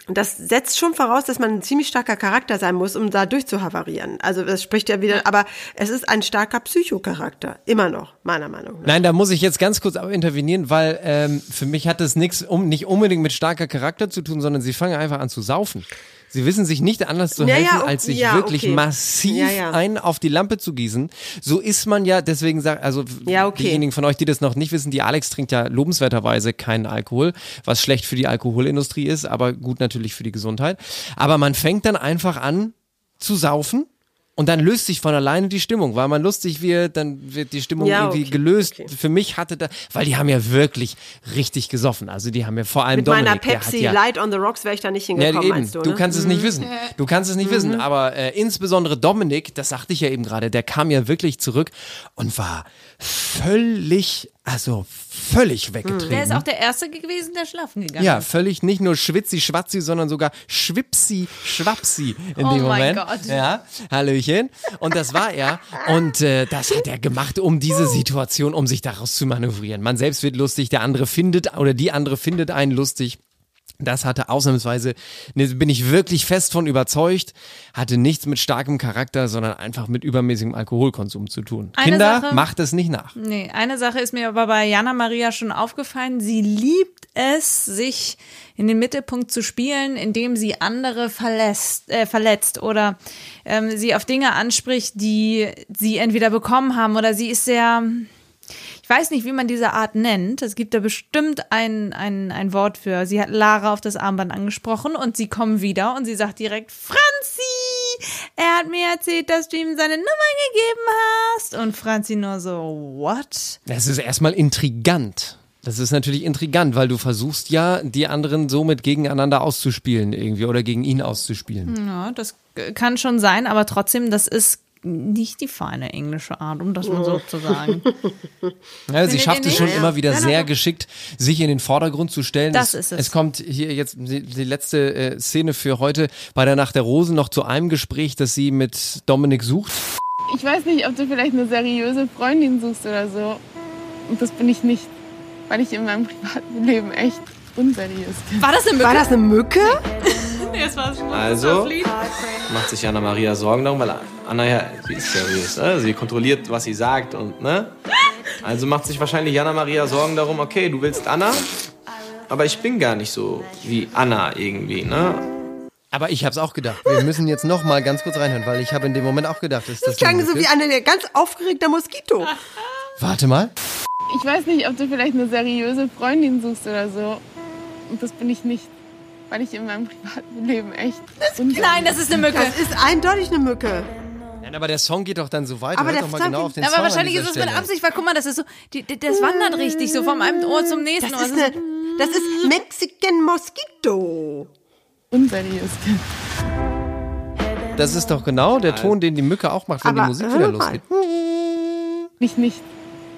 das setzt schon voraus, dass man ein ziemlich starker Charakter sein muss, um da durchzuhavarieren. Also das spricht ja wieder, aber es ist ein starker Psychocharakter, immer noch, meiner Meinung nach. Nein, da muss ich jetzt ganz kurz auch intervenieren, weil ähm, für mich hat das nichts, um, nicht unbedingt mit starker Charakter zu tun, sondern sie fangen einfach an zu saufen. Sie wissen sich nicht anders zu helfen, ja, als sich ja, wirklich okay. massiv Ja, ja. einen auf die Lampe zu gießen. So ist man ja, deswegen sagt, also Ja, okay. diejenigen von euch, die das noch nicht wissen, die Alex trinkt ja lobenswerterweise keinen Alkohol, was schlecht für die Alkoholindustrie ist, aber gut natürlich für die Gesundheit. Aber man fängt dann einfach an zu saufen. Und dann löst sich von alleine die Stimmung, weil man lustig wird, dann wird die Stimmung Ja, irgendwie okay, gelöst. okay. Für mich hatte da, weil die haben ja wirklich richtig gesoffen. Also die haben ja vor allem Mit Dominik, meiner Pepsi ja, Light on the Rocks wäre ich da nicht ja, hingekommen, eben. meinst du, Du, ne? kannst es nicht wissen. Du kannst es nicht Mhm. wissen. Aber äh, insbesondere Dominik, das sagte ich ja eben gerade, der kam ja wirklich zurück und war völlig, also völlig weggetreten. Der ist auch der Erste gewesen, der schlafen gegangen Ja, ist. völlig nicht nur schwitzi schwatzi, sondern sogar schwipsi schwapsi in Oh dem mein Moment. Gott. Ja, Hallöchen. Und das war er. Und äh, das hat er gemacht, um diese Situation, um sich daraus zu manövrieren. Man selbst wird lustig, der andere findet oder die andere findet einen lustig. Das hatte ausnahmsweise, ne, bin ich wirklich fest von überzeugt, hatte nichts mit starkem Charakter, sondern einfach mit übermäßigem Alkoholkonsum zu tun. Eine Kinder, Sache- macht es nicht nach. Nee, eine Sache ist mir aber bei Jana Maria schon aufgefallen. Sie liebt es, sich in den Mittelpunkt zu spielen, indem sie andere verlässt, äh, verletzt oder ähm, sie auf Dinge anspricht, die sie entweder bekommen haben oder sie ist sehr. Ich weiß nicht, wie man diese Art nennt. Es gibt da bestimmt ein, ein, ein Wort für. Sie hat Lara auf das Armband angesprochen und sie kommen wieder und sie sagt direkt, Franzi, er hat mir erzählt, dass du ihm seine Nummer gegeben hast. Und Franzi nur so, what? Das ist erstmal intrigant. Das ist natürlich intrigant, weil du versuchst ja, die anderen somit gegeneinander auszuspielen irgendwie oder gegen ihn auszuspielen. Ja, das kann schon sein, aber trotzdem, das ist nicht die feine englische Art, um das mal so zu sagen. Ja, sie schafft es schon nicht? immer wieder Ja, sehr ja. geschickt, sich in den Vordergrund zu stellen. Das es, ist es. Es kommt hier jetzt die, die letzte äh, Szene für heute bei der Nacht der Rosen noch zu einem Gespräch, das sie mit Dominik sucht. Ich weiß nicht, ob du vielleicht eine seriöse Freundin suchst oder so. Und das bin ich nicht, weil ich in meinem privaten Leben echt unseriös bin. War das eine Mücke? War das eine Mücke? Nee, das war schon Also macht sich Anna Maria Sorgen darum, weil Anna ja, sie ist seriös, ne? sie kontrolliert, was sie sagt und ne. Also macht sich wahrscheinlich Jana Maria Sorgen darum, okay, du willst Anna, aber ich bin gar nicht so wie Anna irgendwie, ne? Aber ich habe es auch gedacht. Wir müssen jetzt noch mal ganz kurz reinhören, weil ich habe in dem Moment auch gedacht, ist das Das klang so wie eine ganz aufgeregter Moskito. Warte mal. Ich weiß nicht, ob du vielleicht eine seriöse Freundin suchst oder so. Und das bin ich nicht, weil ich in meinem privaten Leben echt unseriös Nein, das ist eine Mücke. Das ist eindeutig eine Mücke. Nein, aber der Song geht doch dann so weiter. Aber Hört der doch mal Song genau auf den Aber Song an wahrscheinlich ist es mit. Absicht, weil guck mal, das ist so, die, die, das wandert richtig so vom einem Ohr zum nächsten Das Ohr. ist, eine, das ist Mexican Mosquito. unseriös. Das ist doch genau der Ton, den die Mücke auch macht, wenn die Aber Musik hör wieder mal. losgeht. Mich nicht,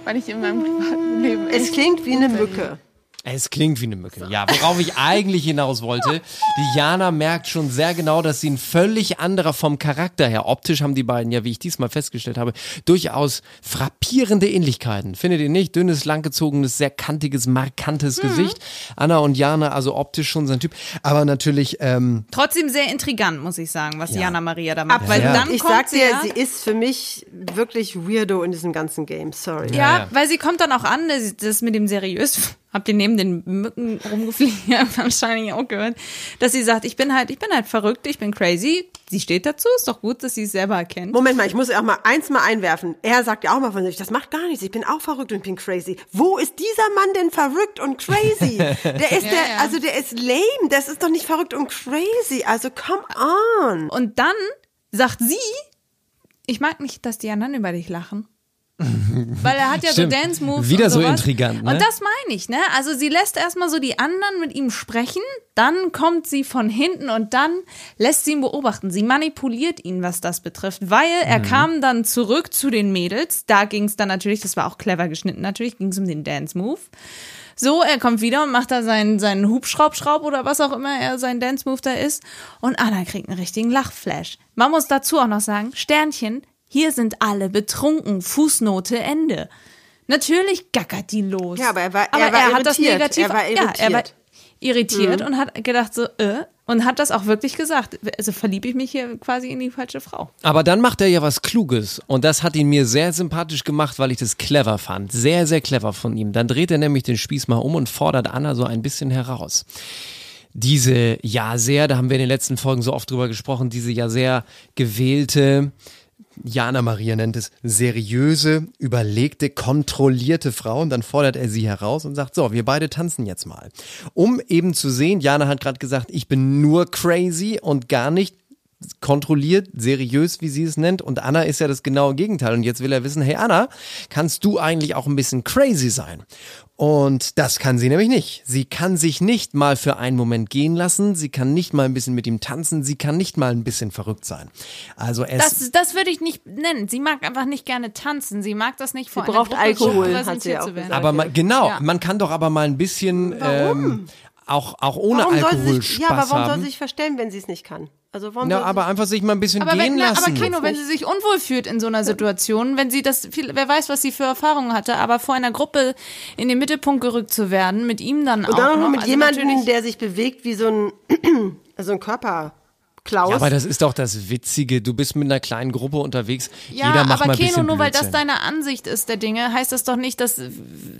weil ich in meinem privaten Leben echt Es klingt wie eine Mücke. Es klingt wie eine Mücke. Ja, worauf ich eigentlich hinaus wollte, die Jana merkt schon sehr genau, dass sie ein völlig anderer vom Charakter her. Optisch haben die beiden ja, wie ich diesmal festgestellt habe, durchaus frappierende Ähnlichkeiten. Findet ihr nicht? Dünnes, langgezogenes, sehr kantiges, markantes Gesicht. Anna und Jana, also optisch schon sein Typ. Aber natürlich, ähm, Trotzdem sehr intrigant, muss ich sagen, was Ja. Jana Maria da macht. Absolut. Weil Ja. dann ich kommt sag sie dir, ja, sie ist für mich wirklich weirdo in diesem ganzen Game. Sorry. ja, Ja, ja. weil sie kommt dann auch an, das das mit dem seriös. Habt ihr neben den Mücken rumgefliegen, wahrscheinlich auch gehört, dass sie sagt, ich bin halt, ich bin halt verrückt, ich bin crazy. Sie steht dazu, ist doch gut, dass sie es selber erkennt. Moment mal, ich muss auch mal eins mal einwerfen. Er sagt ja auch mal von sich, das macht gar nichts, ich bin auch verrückt und bin crazy. Wo ist dieser Mann denn verrückt und crazy? Der ist der, ja. also der ist lame, das ist doch nicht verrückt und crazy. Also come on. Und dann sagt sie, ich mag nicht, dass die anderen über dich lachen. Weil er hat ja Stimmt. so Dance-Moves Wieder und so intrigant, ne? Und das meine ich, ne? Also sie lässt erstmal so die anderen mit ihm sprechen, dann kommt sie von hinten und dann lässt sie ihn beobachten. Sie manipuliert ihn, was das betrifft, weil er Mhm. kam dann zurück zu den Mädels. Da ging es dann natürlich, das war auch clever geschnitten natürlich, ging es um den Dance-Move. So, er kommt wieder und macht da seinen, seinen Hubschraubschraub oder was auch immer er sein Dance-Move da ist. Und Anna kriegt einen richtigen Lachflash. Man muss dazu auch noch sagen, Sternchen, hier sind alle betrunken. Fußnote Ende. Natürlich gackert die los. Ja, aber er war- aber er war er hat das irritiert. negativ. Er war Ja, er war irritiert. irritiert Mhm. und hat gedacht so, äh, und hat das auch wirklich gesagt. Also verliebe ich mich hier quasi in die falsche Frau. Aber dann macht er ja was Kluges und das hat ihn mir sehr sympathisch gemacht, weil ich das clever fand. Sehr, sehr clever von ihm. Dann dreht er nämlich den Spieß mal um und fordert Anna so ein bisschen heraus. Diese ja sehr, da haben wir in den letzten Folgen so oft drüber gesprochen, diese ja sehr gewählte, Jana Maria nennt es seriöse, überlegte, kontrollierte Frau und dann fordert er sie heraus und sagt, so, wir beide tanzen jetzt mal. Um eben zu sehen, Jana hat gerade gesagt, ich bin nur crazy und gar nicht kontrolliert, seriös, wie sie es nennt. Und Anna ist ja das genaue Gegenteil. Und jetzt will er wissen, hey Anna, kannst du eigentlich auch ein bisschen crazy sein? Und das kann sie nämlich nicht. Sie kann sich nicht mal für einen Moment gehen lassen. Sie kann nicht mal ein bisschen mit ihm tanzen. Sie kann nicht mal ein bisschen verrückt sein. Also es Das, das würde ich nicht nennen. Sie mag einfach nicht gerne tanzen. Sie mag das nicht vor einer braucht Gruppe Alkohol, hat sie auch zu werden. Aber man, genau, Ja. man kann doch aber mal ein bisschen ähm, auch, auch ohne Warum soll Alkohol sie sich, Spaß ja, aber warum soll haben. sie sich verstellen, wenn sie es nicht kann? Also warum sie aber einfach sich mal ein bisschen Aber, gehen wenn, na, aber lassen. Keno, wenn sie sich unwohl fühlt in so einer Situation, wenn sie das, viel, wer weiß, was sie für Erfahrungen hatte, aber vor einer Gruppe in den Mittelpunkt gerückt zu werden, mit ihm dann auch Und dann auch noch noch, mit also jemandem, der sich bewegt wie so ein, so ein Körperklaus. ja, aber das ist doch das Witzige. Du bist mit einer kleinen Gruppe unterwegs. Ja, Jeder macht aber mal Keno, bisschen nur weil das deine Ansicht ist der Dinge, heißt das doch nicht, dass,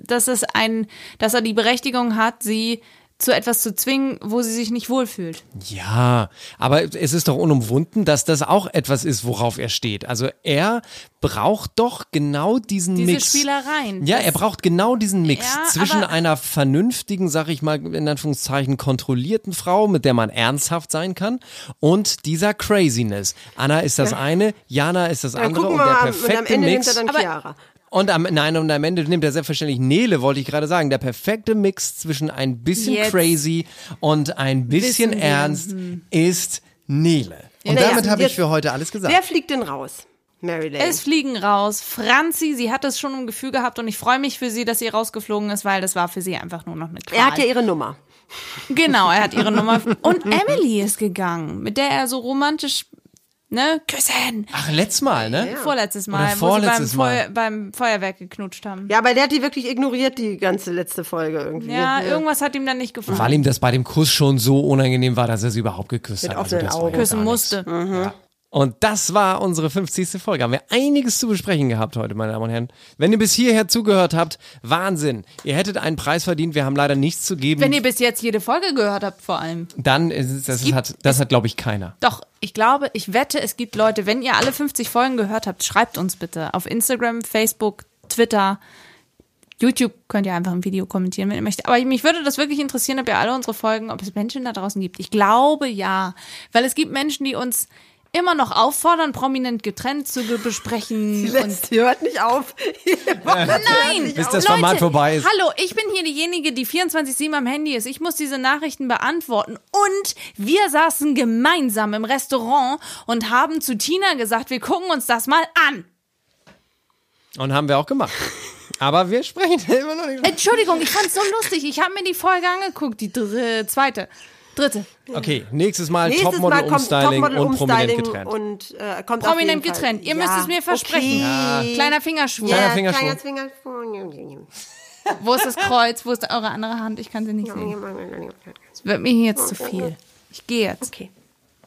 dass es ein, dass er die Berechtigung hat, sie zu etwas zu zwingen, wo sie sich nicht wohlfühlt. Ja, aber es ist doch unumwunden, dass das auch etwas ist, worauf er steht. Also er braucht doch genau diesen Diese Mix. Spielereien. Ja, er braucht genau diesen Mix Ja, zwischen einer vernünftigen, sag ich mal, in Anführungszeichen kontrollierten Frau, mit der man ernsthaft sein kann, und dieser Craziness. Anna ist das eine, Jana ist das dann andere gucken und wir der mal, und am perfekte Ende Mix. nimmt er dann Aber- Chiara. Und am, nein, und am Ende nimmt er selbstverständlich Nele, wollte ich gerade sagen. Der perfekte Mix zwischen ein bisschen Jetzt crazy und ein bisschen wissen wir, ernst ist Nele. Und Naja, damit habe ich für heute alles gesagt. Wer fliegt denn raus? Mary Lane. Es fliegen raus. Franzi, sie hat es schon im Gefühl gehabt und ich freue mich für sie, dass sie rausgeflogen ist, weil das war für sie einfach nur noch eine Qual. er hat ja ihre Nummer. Genau, er hat ihre Nummer. Und Emily ist gegangen, mit der er so romantisch, ne, küssen. Ach, letztes Mal, ne? Vorletztes Oder Mal, wo sie beim, vorletztes Mal. Feu beim Feuerwerk geknutscht haben. Ja, aber der hat die wirklich ignoriert, die ganze letzte Folge irgendwie. Ja, irgendwas hat ihm dann nicht gefallen. Weil ihm das bei dem Kuss schon so unangenehm war, dass er sie überhaupt geküsst Mit hat. Also offenen Augen. ja Küssen gar nichts. musste. Und das war unsere 50. Folge. Haben wir einiges zu besprechen gehabt heute, meine Damen und Herren. Wenn ihr bis hierher zugehört habt, Wahnsinn. Ihr hättet einen Preis verdient. Wir haben leider nichts zu geben. Wenn ihr bis jetzt jede Folge gehört habt, vor allem. Dann ist es, das gibt- hat, das hat, glaube ich, keiner. Doch, ich glaube, ich wette, es gibt Leute, wenn ihr alle 50 Folgen gehört habt, schreibt uns bitte auf Instagram, Facebook, Twitter. YouTube könnt ihr einfach ein Video kommentieren, wenn ihr möchtet. Aber mich würde das wirklich interessieren, ob ihr alle unsere Folgen, ob es Menschen da draußen gibt. Ich glaube ja. Weil es gibt Menschen, die uns immer noch auffordern, prominent getrennt zu besprechen. Die, und lässt, die hört nicht auf. Nein, Bis das Format vorbei ist. Hallo, ich bin hier diejenige, die 24/7 am Handy ist. Ich muss diese Nachrichten beantworten. Und wir saßen gemeinsam im Restaurant und haben zu Tina gesagt, wir gucken uns das mal an. Und haben wir auch gemacht. Aber wir sprechen immer noch nicht. Entschuldigung, ich fand's so lustig. Ich habe mir die Folge angeguckt, die dr zweite, dritte. Okay, nächstes Mal Nächstes Topmodel Mal kommt Umstyling Topmodel und prominent getrennt. und äh, kommt auf Prominent getrennt. Ihr ja. müsst es mir versprechen. Okay. Kleiner Fingerschwur. Kleiner Ja, Fingerschwur. kleiner Fingerschwur. Wo ist das Kreuz? Wo ist eure andere Hand? Ich kann sie nicht sehen. Es wird mir hier jetzt zu viel. Ich gehe jetzt. Okay.